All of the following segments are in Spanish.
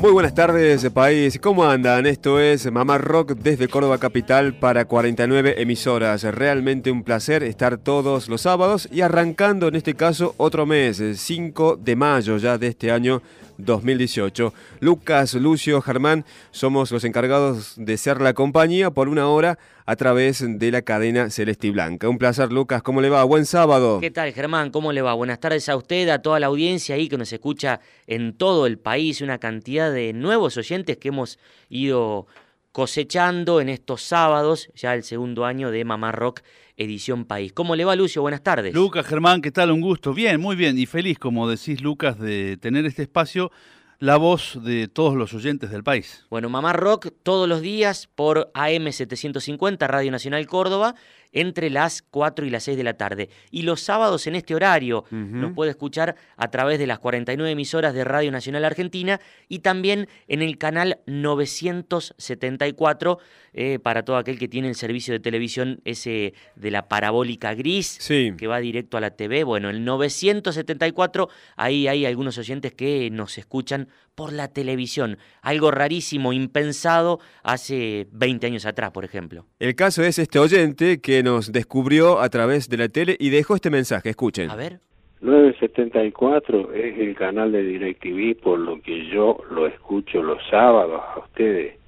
Muy buenas tardes, país. ¿Cómo andan? Esto es Mamá Rock desde Córdoba Capital para 49 emisoras. Realmente un placer estar todos los sábados y arrancando en este caso otro mes, 5 de mayo ya de este año 2018. Lucas, Lucio, Germán, somos los encargados de ser la compañía por una hora a través de la cadena Celeste y Blanca. Un placer, Lucas. ¿Cómo le va? Buen sábado. ¿Qué tal, Germán? ¿Cómo le va? Buenas tardes a usted, a toda la audiencia ahí que nos escucha en todo el país. Una cantidad de nuevos oyentes que hemos ido cosechando en estos sábados, ya el segundo año de Mamá Rock Edición País. ¿Cómo le va, Lucio? Buenas tardes. Lucas, Germán, ¿qué tal? Un gusto. Bien, muy bien y feliz, como decís, Lucas, de tener este espacio, la voz de todos los oyentes del país. Bueno, Mamá Rock todos los días por AM750, Radio Nacional Córdoba, entre las 4 y las 6 de la tarde. Y los sábados en este horario nos puede escuchar a través de las 49 emisoras de Radio Nacional Argentina y también en el canal 974 eh, para todo aquel que tiene el servicio de televisión ese de la parabólica gris que va directo a la TV. Bueno, el 974, ahí hay algunos oyentes que nos escuchan por la televisión. Algo rarísimo, impensado hace 20 años atrás, por ejemplo. El caso es este oyente que nos descubrió a través de la tele y dejó este mensaje. Escuchen. A ver. 974 es el canal de DirecTV, por lo que yo lo escucho los sábados a ustedes.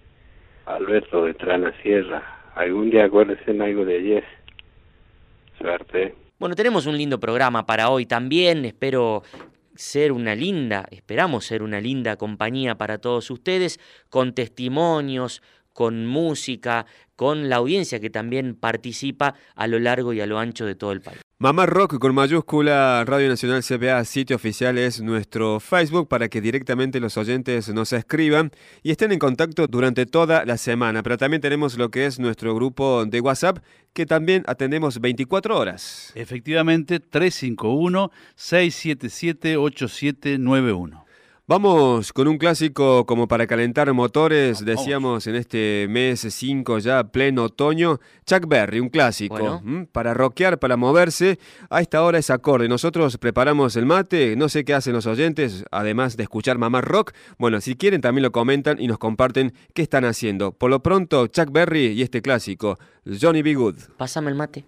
Alberto de Trana Sierra. Algún día acuérdense en algo de ayer. Suerte. Bueno, tenemos un lindo programa para hoy también. Espero ser una linda, esperamos ser una linda compañía para todos ustedes, con testimonios, con música, con la audiencia que también participa a lo largo y a lo ancho de todo el país. Mamá Rock con mayúscula Radio Nacional CPA, sitio oficial es nuestro Facebook para que directamente los oyentes nos escriban y estén en contacto durante toda la semana. Pero también tenemos lo que es nuestro grupo de WhatsApp que también atendemos 24 horas. Efectivamente, 351-677-8791. Vamos con un clásico como para calentar motores, decíamos en este mes 5 ya, pleno otoño. Chuck Berry, un clásico, para rockear, para moverse. A esta hora es acorde. Nosotros preparamos el mate, no sé qué hacen los oyentes, además de escuchar Mamá Rock. Bueno, si quieren también lo comentan y nos comparten qué están haciendo. Por lo pronto, Chuck Berry y este clásico, Johnny B. Good. Pásame el mate.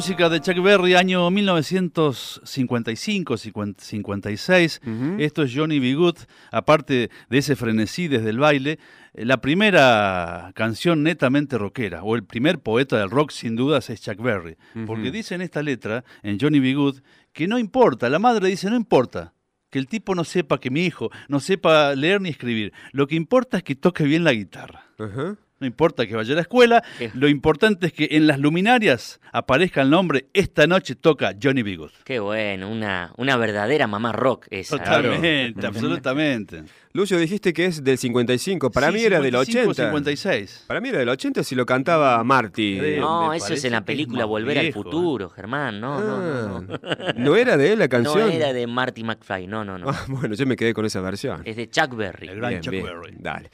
Música de Chuck Berry, año 1955-56. Esto es Johnny B. Good. Aparte de ese frenesí desde el baile, eh, la primera canción netamente rockera, o el primer poeta del rock sin dudas es Chuck Berry. Porque dice en esta letra, en Johnny B. Good, que no importa, la madre dice, no importa, que el tipo no sepa, que mi hijo no sepa leer ni escribir. Lo que importa es que toque bien la guitarra. No importa que vaya a la escuela, lo importante es que en las luminarias aparezca el nombre Esta noche toca Johnny Bigot. Qué bueno, una, una verdadera mamá rock esa. Totalmente, absolutamente. Lucio, dijiste que es del 55, para mí era del 80. 56. Para mí era del 80 si lo cantaba Marty. No, eso es en la película Volver al Futuro, Germán, no, no, no, no. Ah, ¿No era de él la canción? No era de Marty McFly, no, no, no. Ah, bueno, yo me quedé con esa versión. Es de Chuck Berry. El gran Chuck Berry. Dale.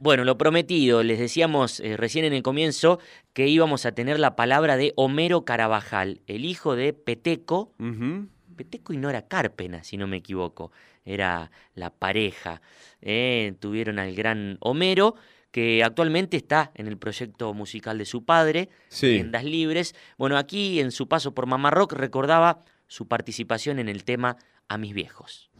Bueno, lo prometido, les decíamos eh, recién en el comienzo que íbamos a tener la palabra de Homero Carabajal, el hijo de Peteco. Peteco y Nora Carpena, si no me equivoco. Era la pareja. Eh, tuvieron al gran Homero, que actualmente está en el proyecto musical de su padre, en Das Libres. Bueno, aquí en su paso por Mamá Rock recordaba su participación en el tema A mis viejos.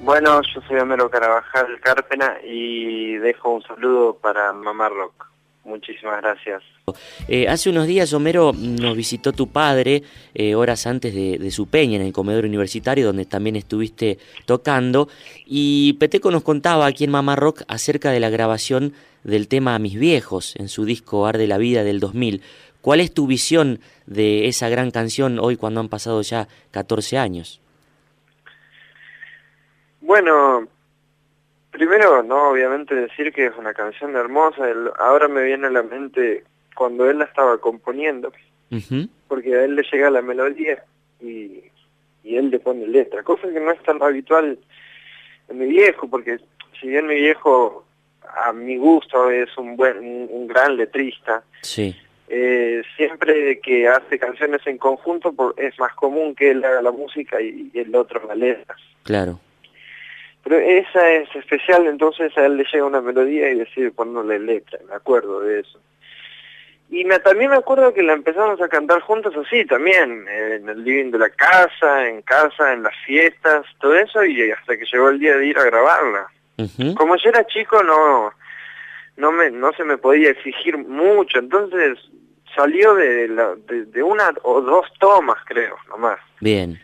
Bueno, yo soy Homero Carabajal Cárpena y dejo un saludo para Mamá Rock. Muchísimas gracias. Eh, hace unos días, Homero, nos visitó tu padre, eh, horas antes de, su peña en el comedor universitario, donde también estuviste tocando. Y Peteco nos contaba aquí en Mamá Rock acerca de la grabación del tema mis viejos en su disco Arde la Vida del 2000. ¿Cuál es tu visión de esa gran canción hoy cuando han pasado ya 14 años? Bueno, primero, no, obviamente decir que es una canción hermosa. ahora me viene a la mente cuando él la estaba componiendo, porque a él le llega la melodía y, y él le pone letra, cosa que no es tan habitual en mi viejo, porque si bien mi viejo a mi gusto es un buen, un, gran letrista, sí. Eh, siempre que hace canciones en conjunto es más común que él haga la música y, y el otro la letra. Claro. Pero esa es especial, entonces a él le llega una melodía y decide ponerle letra, me acuerdo de eso. Y me, también me acuerdo que la empezamos a cantar juntos así también, en el living de la casa, en casa, en las fiestas, todo eso, y hasta que llegó el día de ir a grabarla. Como yo era chico, no, no, me, no se me podía exigir mucho, entonces salió de, la, de, una o dos tomas, creo, nomás. Bien.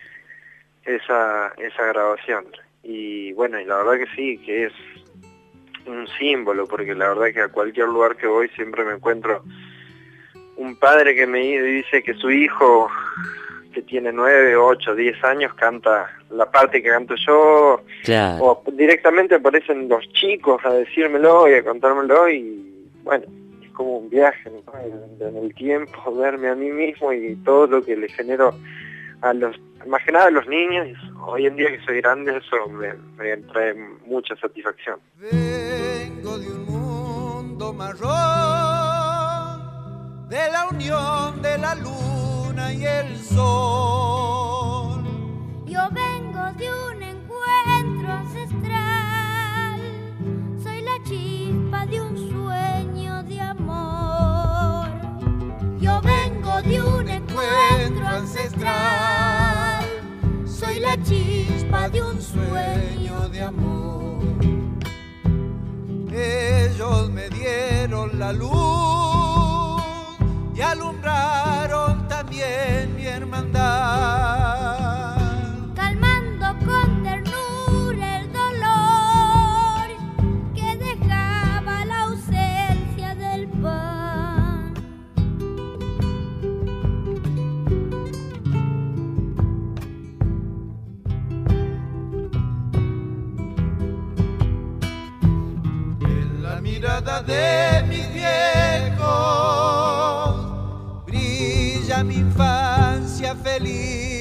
Esa, esa grabación. Y bueno, y la verdad que sí, que es un símbolo, porque la verdad que a cualquier lugar que voy siempre me encuentro un padre que me dice que su hijo, que tiene nueve, ocho, diez años, canta la parte que canto yo, o directamente aparecen los chicos a decírmelo y a contármelo, y bueno, es como un viaje en el tiempo, verme a mí mismo y todo lo que le genero a los, más que nada a los niños, hoy en día que soy grande, eso me, trae mucha satisfacción. Vengo de un mundo marrón, de la unión de la luna y el sol. Yo vengo de un encuentro ancestral, soy la chispa de un sueño de amor. Yo vengo de un encuentro ancestral. Soy la chispa de un sueño de amor. Ellos me dieron la luz y alumbraron también mi hermandad. De mis viejos brilla mi infancia feliz.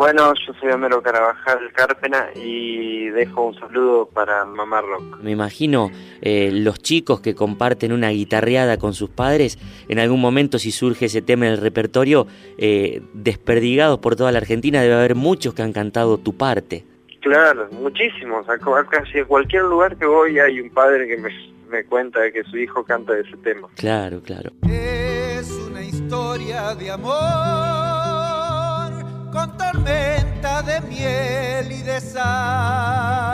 Bueno, yo soy Homero Carabajal Carpena y dejo un saludo para Mamá Rock. Me imagino eh, los chicos que comparten una guitarreada con sus padres, en algún momento si surge ese tema en el repertorio, eh, desperdigados por toda la Argentina, debe haber muchos que han cantado tu parte. Claro, muchísimos. A, casi a cualquier lugar que voy hay un padre que me, me cuenta que su hijo canta ese tema. Claro, claro. Es una historia de amor con tormenta de miel y de sal.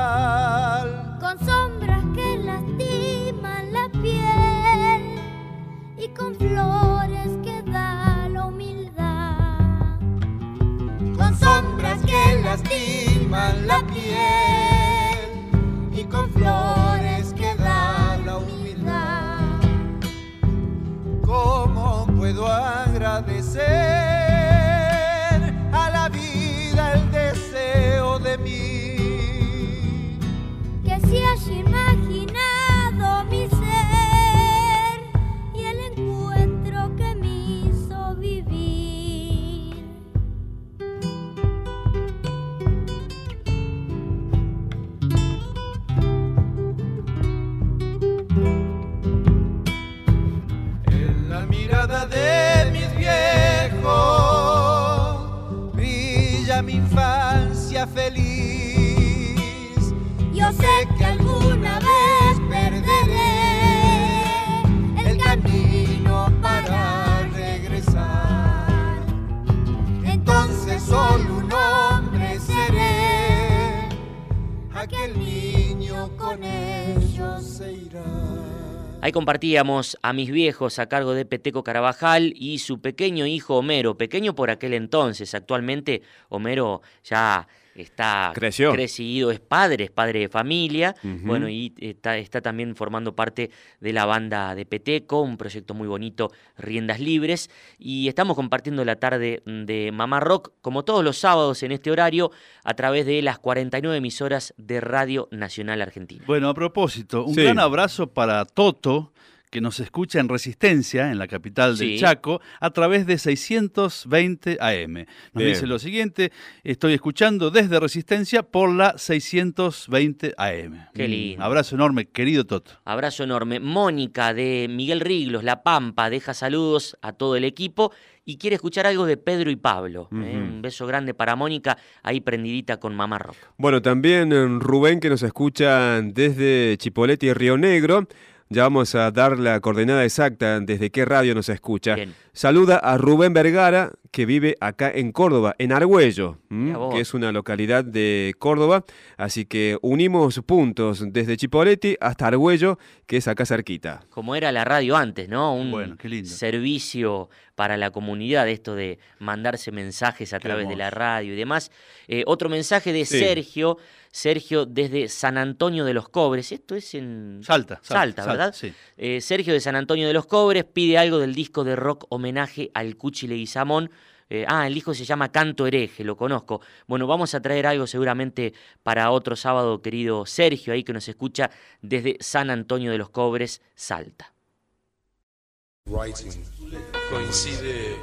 Compartíamos a mis viejos a cargo de Peteco Carabajal y su pequeño hijo Homero, pequeño por aquel entonces, actualmente Homero ya está Creció. crecido, es padre, es padre de familia, bueno, y está, está también formando parte de la banda de Peteco, un proyecto muy bonito, Riendas Libres, y estamos compartiendo la tarde de Mamá Rock, como todos los sábados en este horario, a través de las 49 emisoras de Radio Nacional Argentina. Bueno, a propósito, un Sí. gran abrazo para Toto, que nos escucha en Resistencia, en la capital del Sí. Chaco, a través de 620 AM. Nos Bien. dice lo siguiente, estoy escuchando desde Resistencia por la 620 AM. Qué Un lindo. abrazo enorme, querido Toto. Abrazo enorme. Mónica de Miguel Riglos, La Pampa, deja saludos a todo el equipo y quiere escuchar algo de Pedro y Pablo. ¿eh? Un beso grande para Mónica, ahí prendidita con Mamá Rock. Bueno, también eh, Rubén que nos escucha desde Chipolete y Río Negro. Ya vamos a dar la coordenada exacta desde qué radio nos escucha. Bien. Saluda a Rubén Vergara, que vive acá en Córdoba, en Argüello, que es una localidad de Córdoba. Así que unimos puntos desde Chipoleti hasta Argüello, que es acá cerquita. Como era la radio antes, ¿no? Un Bueno, qué lindo. servicio para la comunidad, esto de mandarse mensajes a través de la radio y demás. Eh, otro mensaje de Sí. Sergio, Sergio desde San Antonio de los Cobres. Esto es en Salta. Salta, ¿verdad? Sí. Eh, Sergio de San Antonio de los Cobres pide algo del disco de rock homenaje al Cuchi Leguizamón. Eh, ah, el disco se llama Canto Hereje, lo conozco. Bueno, vamos a traer algo seguramente para otro sábado, querido Sergio, ahí que nos escucha desde San Antonio de los Cobres, Salta. Writing coincide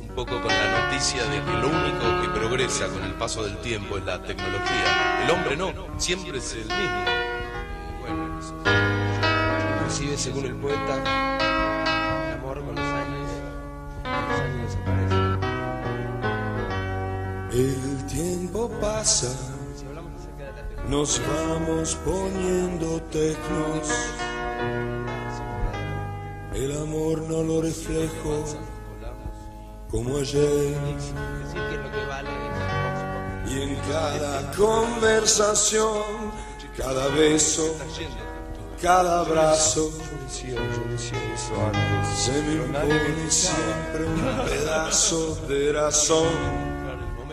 un poco con la noticia de que lo único que progresa con el paso del tiempo es la tecnología. El hombre no, siempre es el mismo. Bueno, eso. inclusive según el poeta, el amor con los años, los años desaparecen. El tiempo pasa, nos vamos poniendo tecnos. El amor no lo reflejo como ayer. Y en cada conversación, cada beso, cada abrazo, se me impone siempre un pedazo de razón.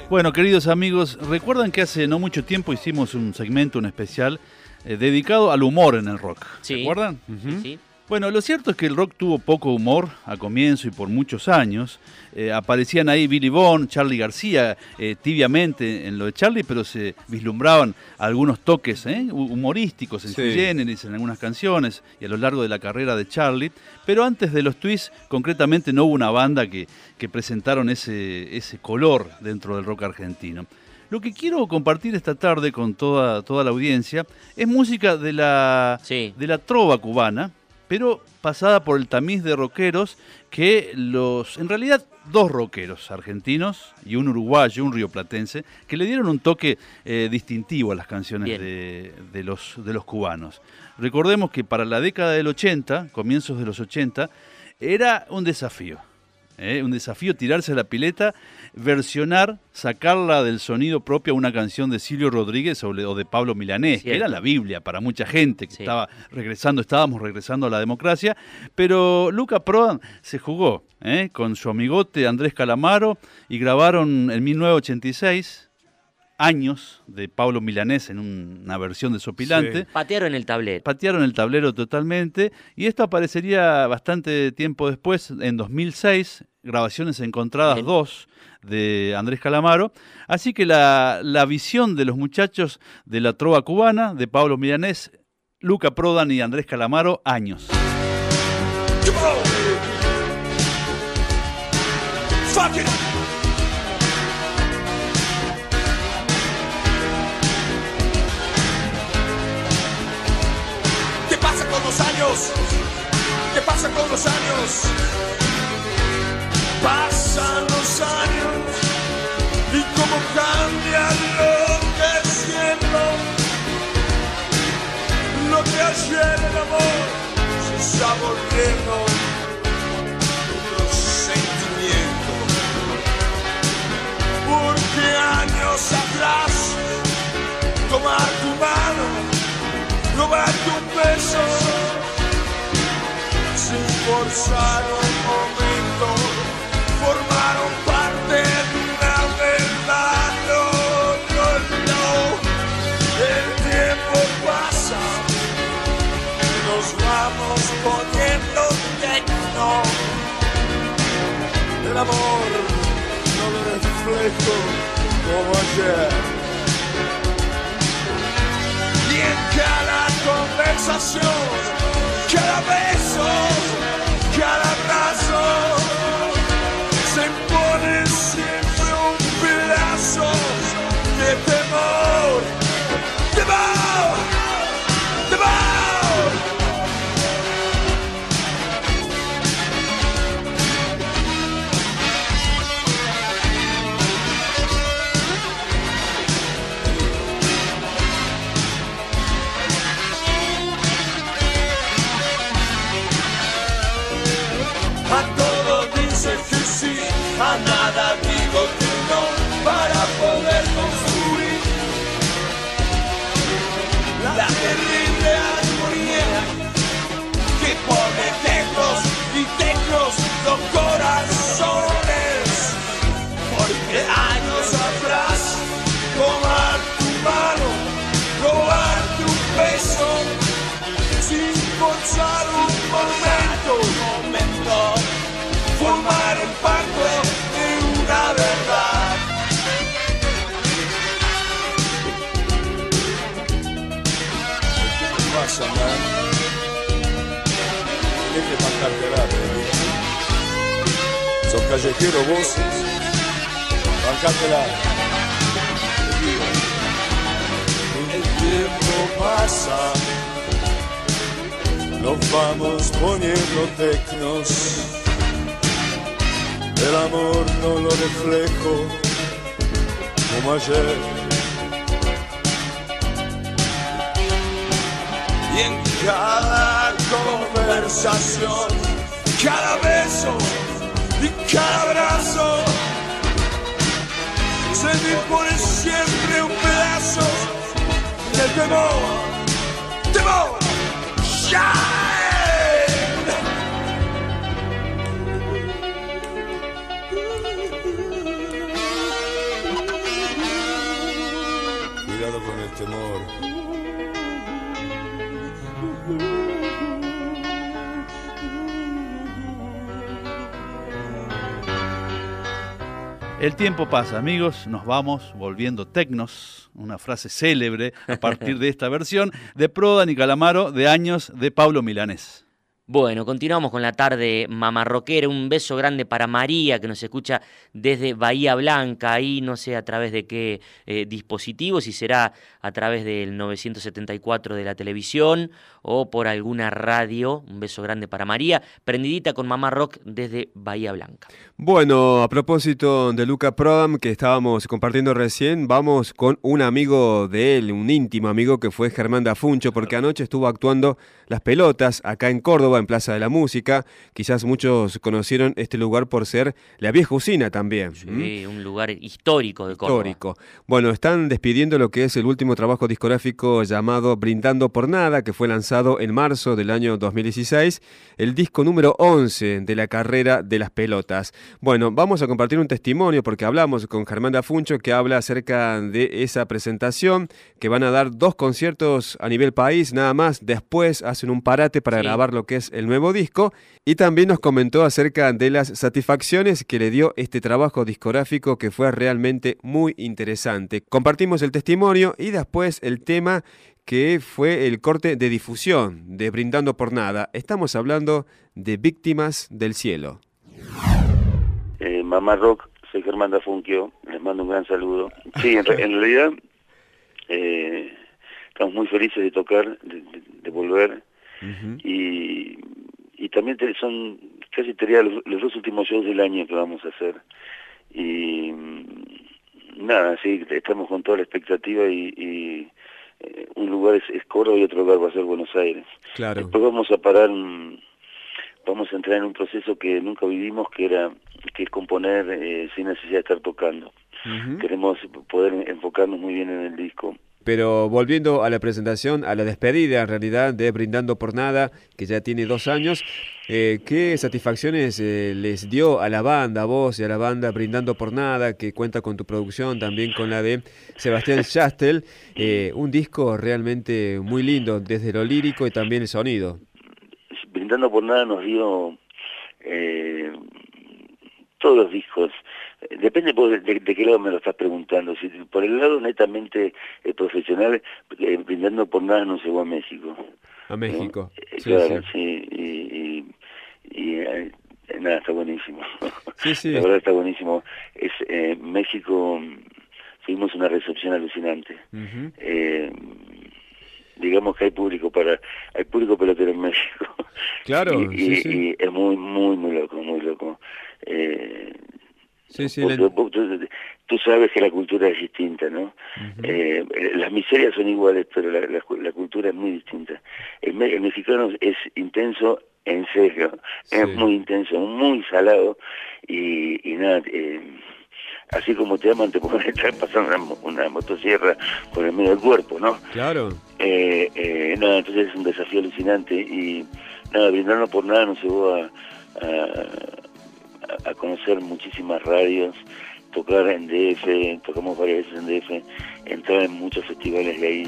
Bueno, queridos amigos, recuerdan que hace no mucho tiempo hicimos un segmento, un especial, eh, dedicado al humor en el rock. Sí. ¿Recuerdan? Sí, sí. Bueno, lo cierto es que el rock tuvo poco humor a comienzo y por muchos años. Eh, aparecían ahí Billy Bond, Charlie García, eh, tibiamente en lo de Charlie, pero se vislumbraban algunos toques ¿eh? humorísticos en sí. en algunas canciones y a lo largo de la carrera de Charlie. Pero antes de los twists, concretamente no hubo una banda que, que presentaron ese, ese color dentro del rock argentino. Lo que quiero compartir esta tarde con toda, toda la audiencia es música de la, de la trova cubana, pero pasada por el tamiz de rockeros que los, en realidad, dos rockeros argentinos y un uruguayo, un rioplatense, que le dieron un toque eh, distintivo a las canciones de, los, de los cubanos. Recordemos que para la década del 80, comienzos de los 80, era un desafío. ¿Eh? Un desafío tirarse a la pileta versionar, sacarla del sonido propio a una canción de Silvio Rodríguez o de Pablo Milanés, que era la Biblia para mucha gente que estaba regresando, estábamos regresando a la democracia, pero Luca Prodan se jugó ¿eh? con su amigote Andrés Calamaro y grabaron en 1986 años de Pablo Milanés en una versión de Sopilante. Patearon el tablero. Patearon el tablero totalmente. Y esto aparecería bastante tiempo después, en 2006, grabaciones encontradas dos de Andrés Calamaro. Así que la, la visión de los muchachos de la trova cubana, de Pablo Milanés, Luca Prodan y Andrés Calamaro, años. ¿Qué ¿Qué pasa con los años? Pasan los años y cómo cambia lo que siento. Lo que ayer el amor se está volviendo un sentimiento. Porque años atrás tomar tu mano, robarte un beso sin forzar un momento formaron parte de una verdad. No, no, no. El tiempo pasa, nos vamos poniendo tecno. El amor no lo reflejo como ayer. Y en cada conversación, callejero vos, bancátela. El tiempo pasa, nos vamos poniendo tecnos. El amor no lo reflejo como ayer. Y en cada conversación, cada beso y cada abrazo. Se me pone siempre un pedazo de temor, temor, Cuidado con el temor. El tiempo pasa, amigos, nos vamos volviendo tecnos, una frase célebre a partir de esta versión de Prodan y Calamaro de años de Pablo Milanés. Bueno, continuamos con la tarde mamarroquera. Un beso grande para María, que nos escucha desde Bahía Blanca, ahí no sé a través de qué eh, dispositivo, si será a través del 974 de la televisión o por alguna radio. Un beso grande para María, prendidita con Mamá Rock desde Bahía Blanca. Bueno, a propósito de Luca Prodam que estábamos compartiendo recién, vamos con un amigo de él, un íntimo amigo que fue Germán Dafuncho, porque anoche estuvo actuando las pelotas acá en Córdoba en Plaza de la Música. Quizás muchos conocieron este lugar por ser la vieja usina también. Sí, un lugar histórico de Córdoba. Histórico. Bueno, están despidiendo lo que es el último trabajo discográfico llamado Brindando por Nada, que fue lanzado en marzo del año 2016, el disco número 11 de la carrera de las pelotas. Bueno, vamos a compartir un testimonio porque hablamos con Germán Dafuncho que habla acerca de esa presentación, que van a dar dos conciertos a nivel país, nada más. Después hacen un parate para grabar lo que es el nuevo disco y también nos comentó acerca de las satisfacciones que le dio este trabajo discográfico que fue realmente muy interesante. Compartimos el testimonio y después el tema que fue el corte de difusión de Brindando por Nada. Estamos hablando de Víctimas del Cielo. Eh, Mamá Rock, soy Germán Dafunquio, les mando un gran saludo. Sí, en, realidad eh, estamos muy felices de tocar, de, volver y, y también son casi sería los, dos últimos shows del año que vamos a hacer y mm, nada, sí, estamos con toda la expectativa y, eh, un lugar es, es, Córdoba y otro lugar va a ser Buenos Aires. Claro. Después vamos a parar, vamos a entrar en un proceso que nunca vivimos, que era que es componer eh, sin necesidad de estar tocando. Queremos poder enfocarnos muy bien en el disco pero volviendo a la presentación, a la despedida en realidad de Brindando por Nada, que ya tiene dos años, eh, ¿qué satisfacciones eh, les dio a la banda, a vos y a la banda Brindando por Nada, que cuenta con tu producción, también con la de Sebastián Chastel? Eh, un disco realmente muy lindo, desde lo lírico y también el sonido. Brindando por Nada nos dio todos los discos Depende de, qué lado me lo estás preguntando. Si por el lado netamente eh, profesional, eh, brindando por nada no se va a México. A México. Eh, claro, sí. y, y, nada, está buenísimo. Sí, sí. La verdad está buenísimo. Es México, tuvimos una recepción alucinante. digamos que hay público para hay público pelotero en México. Claro, y, sí, y es muy, muy, muy loco, muy loco. Eh, Sí, sí, tú, sabes que la cultura es distinta, ¿no? Eh, las miserias son iguales, pero la, cultura es muy distinta. El, mexicano es intenso en serio, es muy intenso, muy salado y, nada, eh, así como te aman te pueden estar pasando una, motosierra por el medio del cuerpo, ¿no? Claro. Eh, nada, entonces es un desafío alucinante y nada, brindarnos por nada nos llevó a a conocer muchísimas radios, tocar en DF, tocamos varias veces en DF, entrar en muchos festivales de ahí.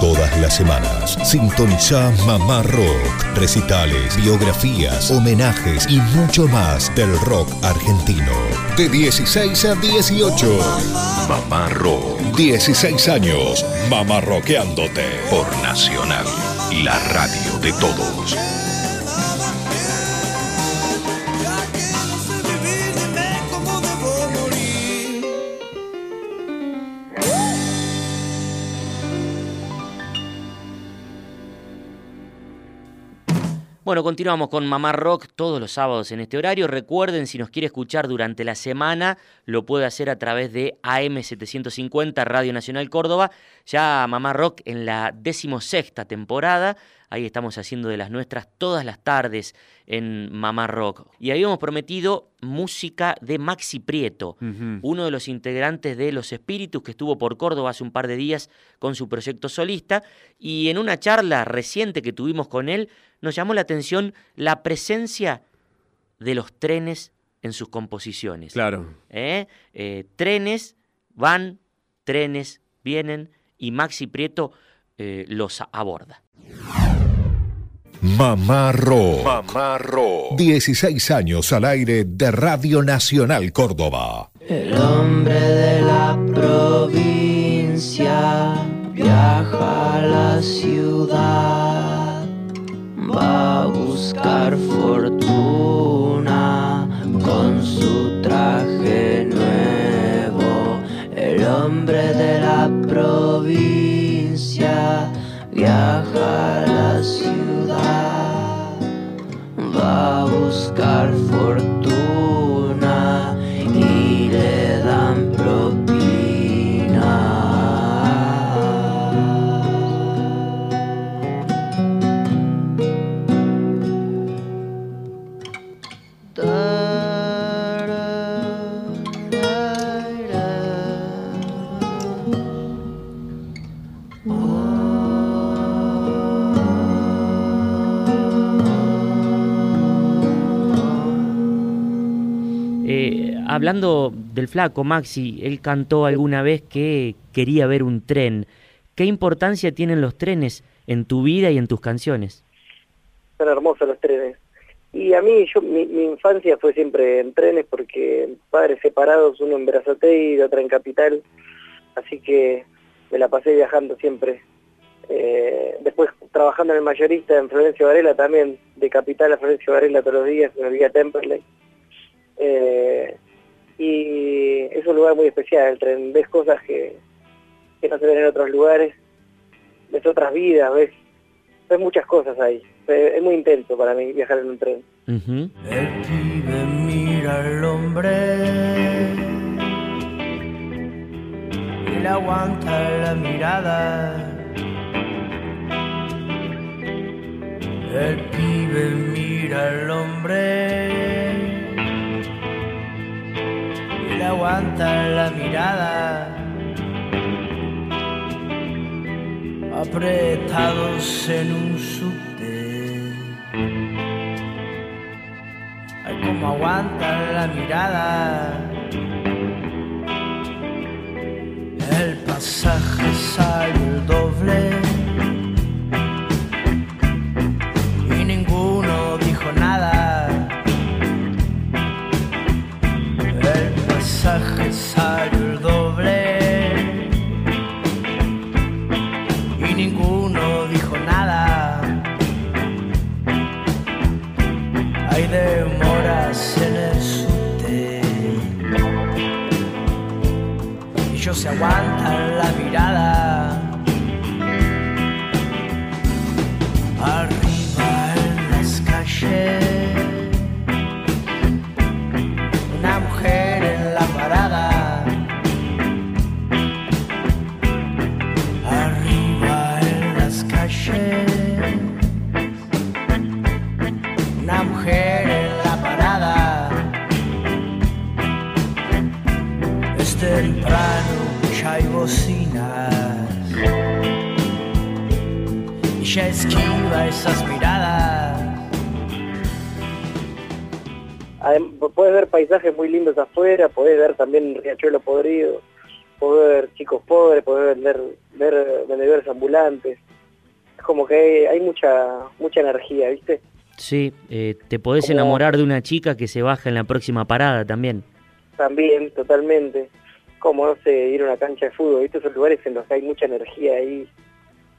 Todas las semanas, sintoniza Mamá Rock, recitales, biografías, homenajes y mucho más del rock argentino. De 16 a 18. Mamá Rock. 16 años, Mamá. Por Nacional, la radio de todos. Bueno, continuamos con Mamá Rock todos los sábados en este horario. Recuerden, si nos quiere escuchar durante la semana, lo puede hacer a través de AM750 Radio Nacional Córdoba. Ya Mamá Rock en la decimosexta temporada. Ahí estamos haciendo de las nuestras todas las tardes en Mamá Rock. Y habíamos prometido música de Maxi Prieto, uno de los integrantes de Los Espíritus que estuvo por Córdoba hace un par de días con su proyecto solista. Y en una charla reciente que tuvimos con él, nos llamó la atención la presencia de los trenes en sus composiciones. Claro. ¿Eh? Eh, trenes van, trenes vienen y Maxi Prieto eh, los aborda. Mamá Rock. 16 años al aire de Radio Nacional Córdoba. El hombre de la provincia viaja a la ciudad, va a buscar fortuna con su traje nuevo. El hombre de la provincia viaja a la ciudad, buscar fortuna hablando del flaco Maxi, él cantó alguna vez que quería ver un tren. ¿Qué importancia tienen los trenes en tu vida y en tus canciones? Son hermosos los trenes. Y a mí, yo mi, infancia fue siempre en trenes porque padres separados, uno en Berazategui y otro en Capital, así que me la pasé viajando siempre. Eh, después trabajando en el mayorista en Florencio Varela también, de Capital a Florencio Varela todos los días, en el Vía Temperley. Eh, y es un lugar muy especial, el tren, ves cosas que, que no se ven en otros lugares, ves otras vidas, ves, ves muchas cosas ahí. Es muy intenso para mí viajar en un tren. El pibe mira al hombre y le aguanta la mirada. El pibe mira al hombre y le aguanta la mirada. Apretados en un subte. Ay, como aguanta la mirada. El pasaje sale doble. Paisajes muy lindos afuera, puedes ver también riachuelo podrido, puedes ver chicos pobres, puedes ver, ver vendedores ambulantes. Es como que hay, mucha mucha energía, ¿viste? Sí, eh, te podés enamorar de una chica que se baja en la próxima parada también. También, totalmente como, no sé, ir a una cancha de fútbol, ¿viste? Esos lugares en los que hay mucha energía ahí,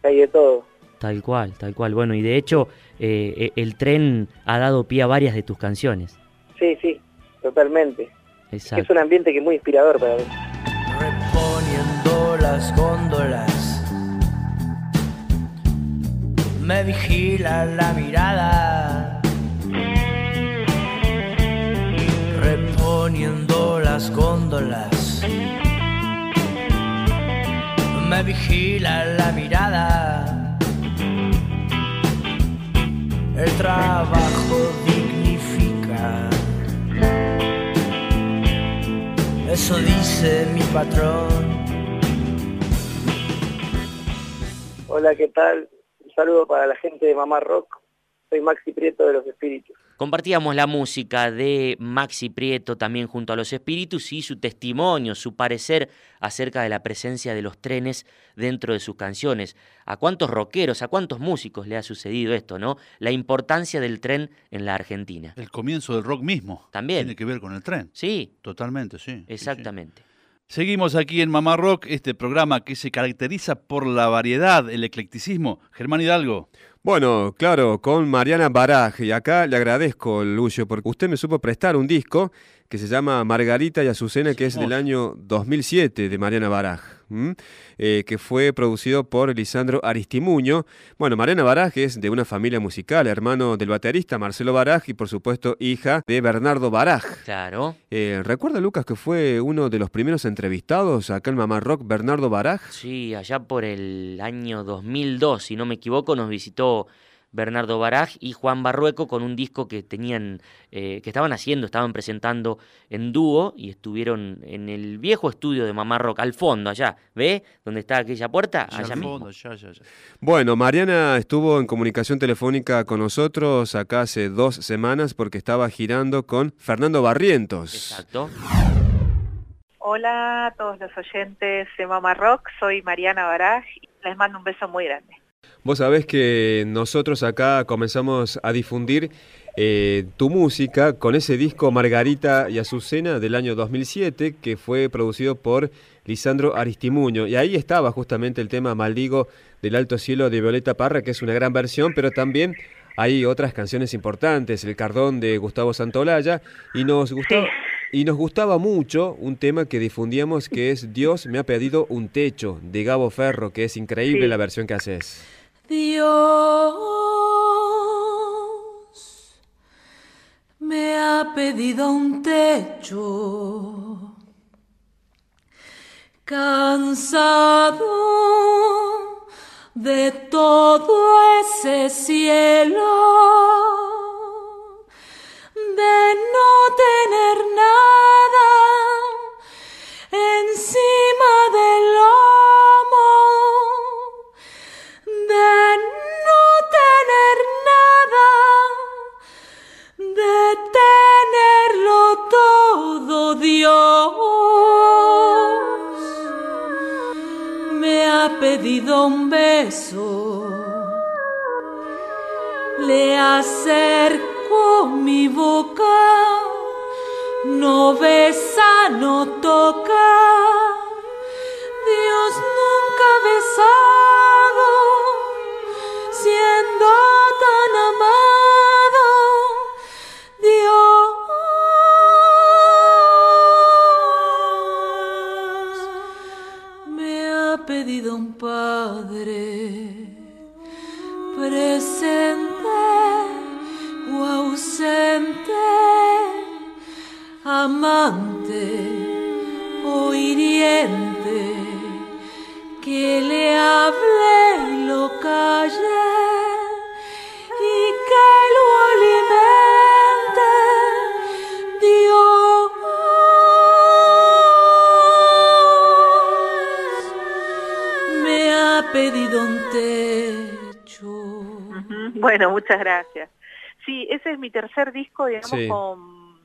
hay de todo. Tal cual, tal cual. Bueno, y de hecho, eh, eh, el tren ha dado pie a varias de tus canciones. Sí, sí, totalmente. Exacto. Es un ambiente que es muy inspirador para mí. Reponiendo las góndolas, me vigila la mirada. Reponiendo las góndolas me vigila la mirada. El trabajo dignifica. Eso dice mi patrón. Hola, ¿qué tal? Un saludo para la gente de Mamá Rock. Soy Maxi Prieto de Los Espíritus. Compartíamos la música de Maxi Prieto también junto a los espíritus y su testimonio, su parecer acerca de la presencia de los trenes dentro de sus canciones. ¿A cuántos rockeros, a cuántos músicos le ha sucedido esto, no? La importancia del tren en la Argentina. El comienzo del rock mismo. También. Tiene que ver con el tren. Sí. Totalmente, sí. Exactamente. Seguimos aquí en Mamá Rock, este programa que se caracteriza por la variedad, el eclecticismo. Germán Hidalgo. Bueno, claro, con Mariana Baraj. Y acá le agradezco, Lucio, porque usted me supo prestar un disco que se llama Margarita y Azucena, que es del año 2007 de Mariana Baraj, eh, que fue producido por Lisandro Aristimuño. Bueno, Mariana Baraj es de una familia musical, hermano del baterista Marcelo Baraj y por supuesto hija de Bernardo Baraj. Claro. Eh, ¿Recuerda, Lucas, que fue uno de los primeros entrevistados acá en Mamá Rock, Bernardo Baraj? Sí, allá por el año 2002, si no me equivoco, nos visitó Bernardo Baraj y Juan Barrueco con un disco que tenían, eh, que estaban haciendo, estaban presentando en dúo y estuvieron en el viejo estudio de Mamá Rock, al fondo, allá, ¿ve? ¿Dónde está aquella puerta? Allá, mismo. Bueno, Mariana estuvo en comunicación telefónica con nosotros acá hace dos semanas porque estaba girando con Fernando Barrientos. Exacto. Hola a todos los oyentes de Mamá Rock, soy Mariana Baraj y les mando un beso muy grande. Vos sabés que nosotros acá comenzamos a difundir eh, tu música con ese disco Margarita y Azucena del año 2007 que fue producido por Lisandro Aristimuño. Y ahí estaba justamente el tema Maldigo del Alto Cielo de Violeta Parra, que es una gran versión, pero también hay otras canciones importantes, El Cardón de Gustavo Santolaya, y nos gustaba... Y nos gustaba mucho un tema que difundíamos que es Dios me ha pedido un techo de Gabo Ferro, que es increíble la versión que haces. Dios me ha pedido un techo. Cansado de todo ese cielo de no tener nada Bueno, muchas gracias. Sí, ese es mi tercer disco, digamos, con,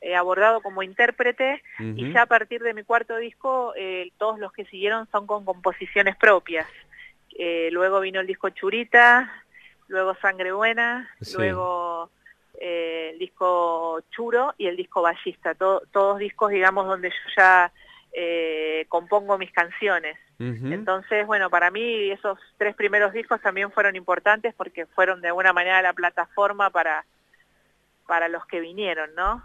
eh, abordado como intérprete y ya a partir de mi cuarto disco eh, todos los que siguieron son con composiciones propias. Eh, luego vino el disco Churita, luego Sangre Buena, luego el disco Churo y el disco Ballista, todos discos, digamos, donde yo ya compongo mis canciones. Entonces, bueno, para mí esos tres primeros discos también fueron importantes porque fueron de alguna manera la plataforma para, para los que vinieron, ¿no?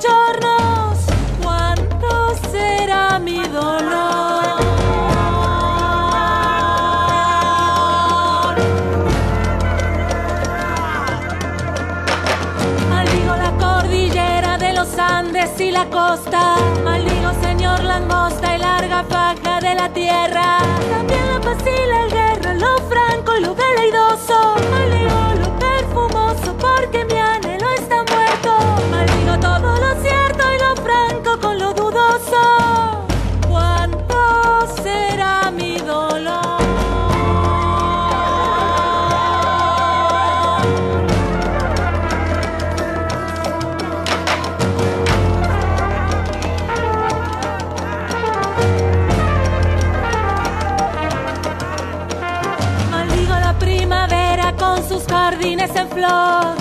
Bochornos. ¿Cuánto será mi dolor? Andes y la costa. 了。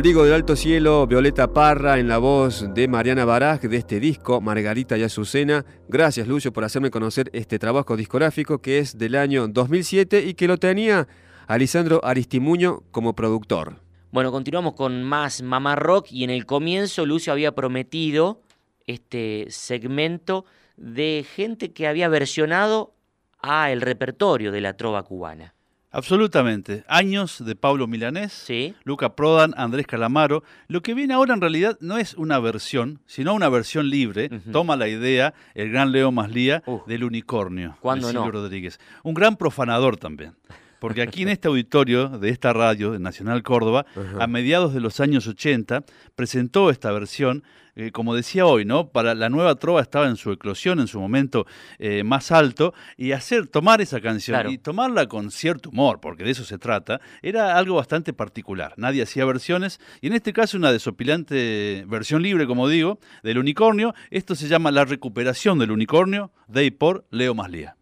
Maldigo del Alto Cielo, Violeta Parra en la voz de Mariana Baraj de este disco, Margarita y Azucena. Gracias Lucio por hacerme conocer este trabajo discográfico que es del año 2007 y que lo tenía Alisandro Aristimuño como productor. Bueno, continuamos con más Mamá Rock y en el comienzo Lucio había prometido este segmento de gente que había versionado a el repertorio de la trova cubana. Absolutamente. Años de Pablo Milanés, Luca Prodan, Andrés Calamaro. Lo que viene ahora en realidad no es una versión, sino una versión libre. Toma la idea el gran Leo Maslía del unicornio. ¿Cuándo de Silvio no? Rodríguez. Un gran profanador también. Porque aquí en este auditorio de esta radio, de Nacional Córdoba, a mediados de los años 80, presentó esta versión, eh, como decía hoy, ¿no? Para la nueva trova estaba en su eclosión, en su momento eh, más alto, y hacer, tomar esa canción Claro. y tomarla con cierto humor, porque de eso se trata, era algo bastante particular. Nadie hacía versiones, y en este caso una desopilante versión libre, como digo, del unicornio. Esto se llama La recuperación del unicornio, de y por Leo Maslía.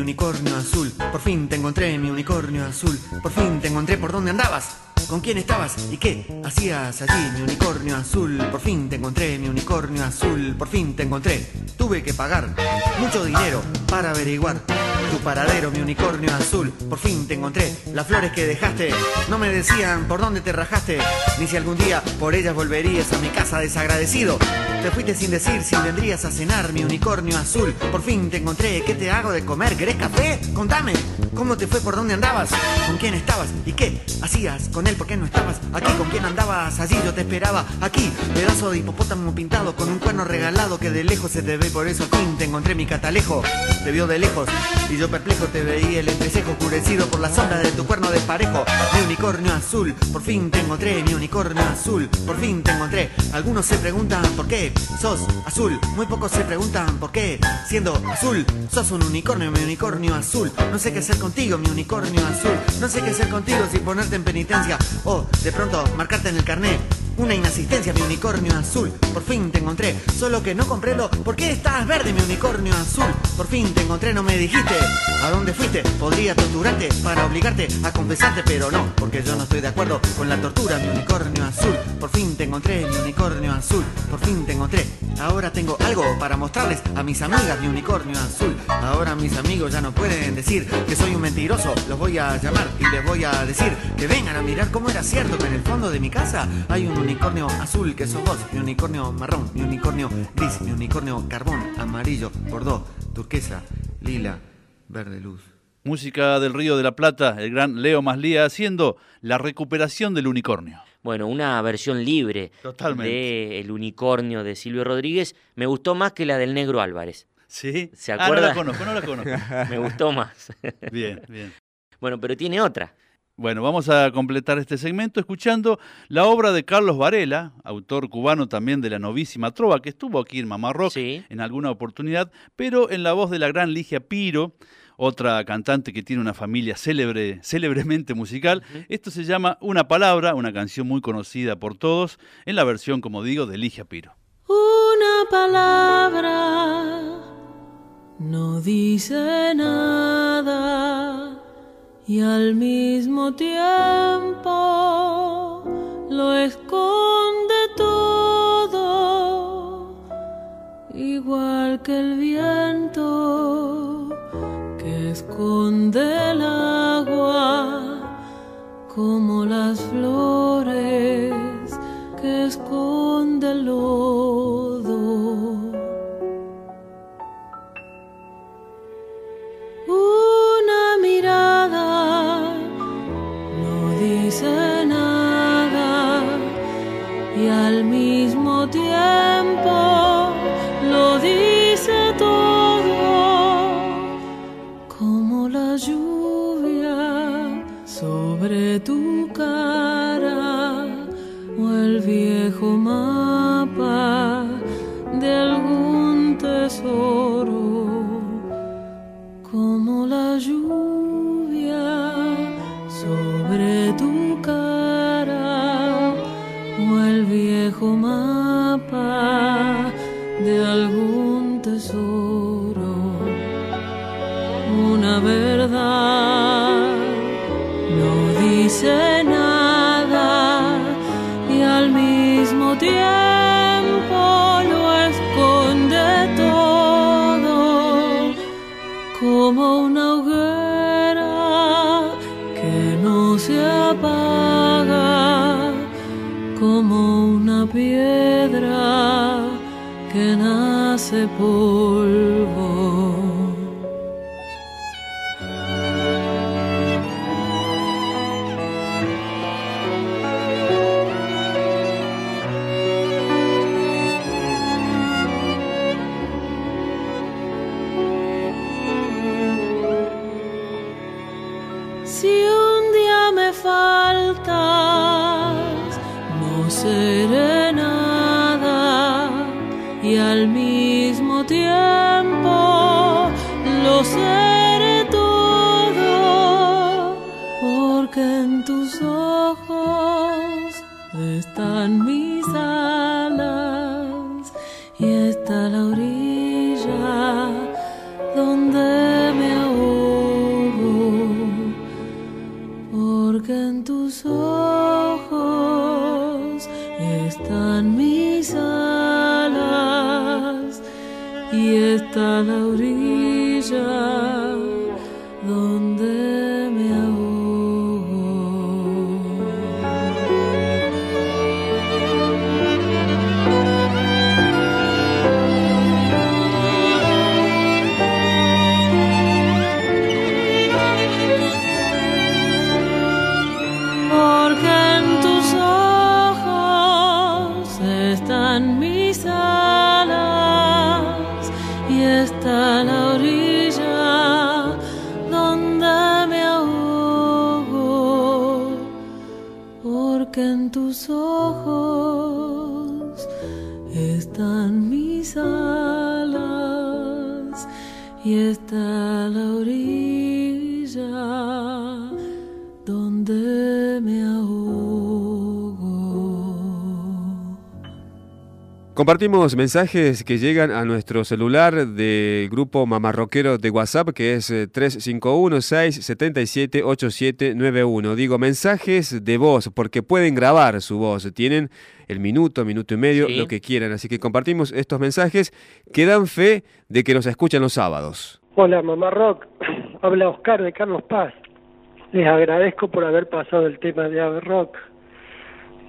Unicornio azul, por fin te encontré, mi unicornio azul, por fin te encontré por dónde andabas, con quién estabas y qué hacías allí, mi unicornio azul, por fin te encontré, mi unicornio azul, por fin te encontré. Tuve que pagar mucho dinero para averiguar tu paradero, mi unicornio azul, por fin te encontré. Las flores que dejaste no me decían por dónde te rajaste, ni si algún día por ellas volverías a mi casa desagradecido. Te fuiste sin decir si vendrías a cenar, mi unicornio azul. Por fin te encontré. ¿Qué te hago de comer? ¿Querés café? Contame. ¿Cómo te fue? ¿Por dónde andabas? ¿Con quién estabas? ¿Y qué hacías con él? ¿Por qué no estabas aquí? ¿Con quién andabas? Allí yo te esperaba. Aquí, pedazo de hipopótamo pintado con un cuerno regalado que de lejos se te ve. Por eso al te encontré mi catalejo. Te vio de lejos y yo perplejo te veía el entrecejo oscurecido por la sombra de tu cuerno de parejo. Mi unicornio azul, por fin te encontré. Mi unicornio azul, por fin te encontré. Algunos se preguntan por qué sos azul. Muy pocos se preguntan por qué, siendo azul, sos un unicornio, mi unicornio azul. No sé qué hacer contigo, mi unicornio azul. No sé qué hacer contigo si ponerte en penitencia o de pronto marcarte en el carnet. Una inasistencia, mi unicornio azul. Por fin te encontré, solo que no comprendo por qué estás verde, mi unicornio azul. Por fin te encontré, no me dijiste a dónde fuiste. Podría torturarte para obligarte a confesarte, pero no, porque yo no estoy de acuerdo con la tortura, mi unicornio azul. Por fin te encontré, mi unicornio azul. Por fin te encontré. Ahora tengo algo para mostrarles a mis amigas, mi unicornio azul. Ahora mis amigos ya no pueden decir que soy un mentiroso. Los voy a llamar y les voy a decir que vengan a mirar cómo era cierto que en el fondo de mi casa hay un unicornio azul que sos vos, mi unicornio marrón, mi unicornio gris, mi unicornio carbón, amarillo, bordó, turquesa, lila, verde luz. Música del Río de la Plata, el gran Leo Maslía haciendo la recuperación del unicornio. Bueno, una versión libre Totalmente. de El unicornio de Silvio Rodríguez me gustó más que la del Negro Álvarez. ¿Sí? ¿Se Ah, no acuerda? la conozco, no la conozco. me gustó más. Bien, bien. Bueno, pero tiene otra. Bueno, vamos a completar este segmento escuchando la obra de Carlos Varela, autor cubano también de la novísima trova, que estuvo aquí en Mamá Rock en alguna oportunidad, pero en la voz de la gran Ligia Piro, otra cantante que tiene una familia célebre, célebremente musical. Esto se llama Una Palabra, una canción muy conocida por todos, en la versión, como digo, de Ligia Piro. Una palabra no dice nada y al mismo tiempo lo esconde todo, igual que el viento que esconde el agua, como las flores que esconde el Compartimos mensajes que llegan a nuestro celular del grupo mamarroquero de WhatsApp que es eh, 351-677-8791. Digo, mensajes de voz porque pueden grabar su voz. Tienen el minuto, minuto y medio, Sí. lo que quieran. Así que compartimos estos mensajes que dan fe de que nos escuchan los sábados. Hola, Mamá Rock. Habla Oscar de Carlos Paz. Les agradezco por haber pasado el tema de Ave Rock.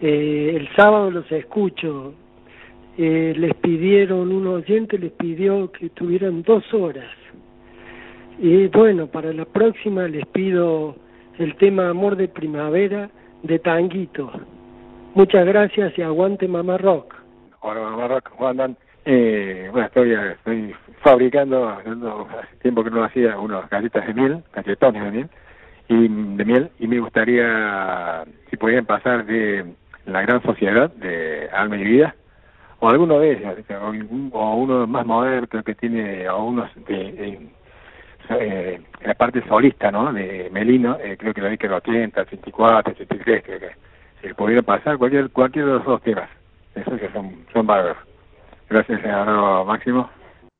Eh, el sábado los escucho. Eh, les pidieron, un oyente les pidió que tuvieran dos horas. Y bueno, para la próxima les pido el tema Amor de Primavera de Tanguito. Muchas gracias y aguante Mamá Rock. Hola, Mamá Rock, ¿cómo andan? Eh, bueno, estoy, estoy fabricando, hace tiempo que no hacía, unas galletas de miel, galletones de miel, y de miel, y me gustaría, si pudieran pasar de La Gran Sociedad, de Alma y Vida, o alguno de ellos, o, uno más moderno que tiene, o unos de, de- eh, la parte solista, ¿no? De Melino, eh, creo que lo vi que el 80, 84, 83, creo que si pudiera pasar cualquier cualquier de los dos temas, esos que son, son bárbaros. Gracias, senador Máximo.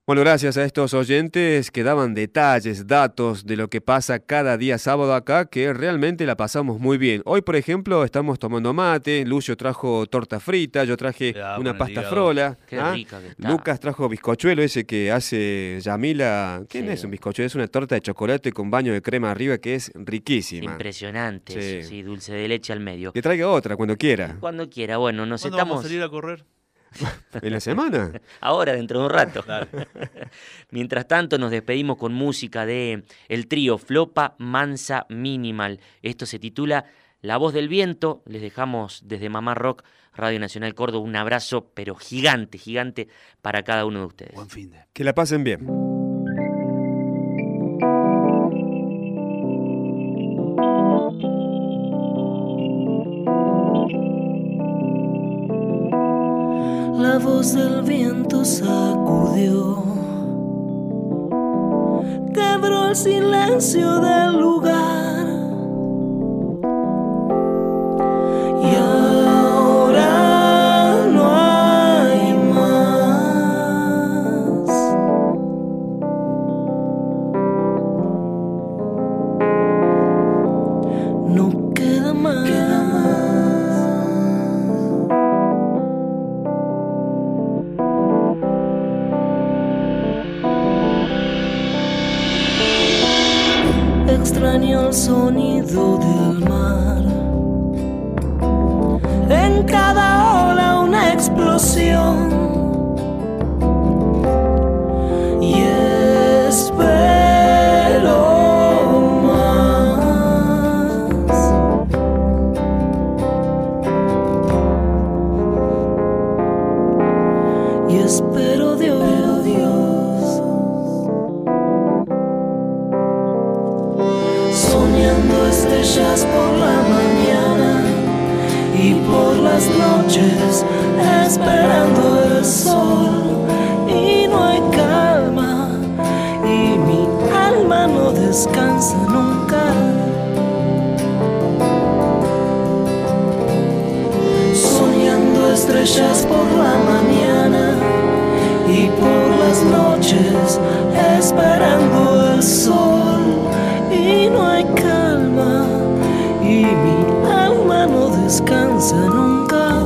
Bueno, gracias a estos oyentes que daban detalles, datos de lo que pasa cada día sábado acá, que realmente la pasamos muy bien. Hoy, por ejemplo, estamos tomando mate, Lucio trajo torta frita, yo traje una pasta frola. Qué ¿ah? rica que está. Lucas trajo bizcochuelo ese que hace Yamila. ¿Quién es un bizcochuelo? Es una torta de chocolate con baño de crema arriba que es riquísima. Impresionante, Sí. eso, sí, dulce de leche al medio. Que traiga otra cuando quiera. Cuando quiera, bueno, nos ¿Cuándo estamos... vamos a salir a correr? ¿En la semana? Ahora, dentro de un rato. Mientras tanto, nos despedimos con música de el trío Flopa Mansa Minimal. Esto se titula La voz del viento. Les dejamos desde Mamá Rock, Radio Nacional Córdoba, un abrazo, pero gigante, gigante para cada uno de ustedes. Buen fin de. Que la pasen bien. sacudió. Quebró el silencio del lugar estrellas por la mañana y por las noches esperando el sol y no hay calma y mi alma no descansa nunca. Soñando estrellas por la mañana y por las noches esperando el sol y no hay calma y mi alma no descansa nunca.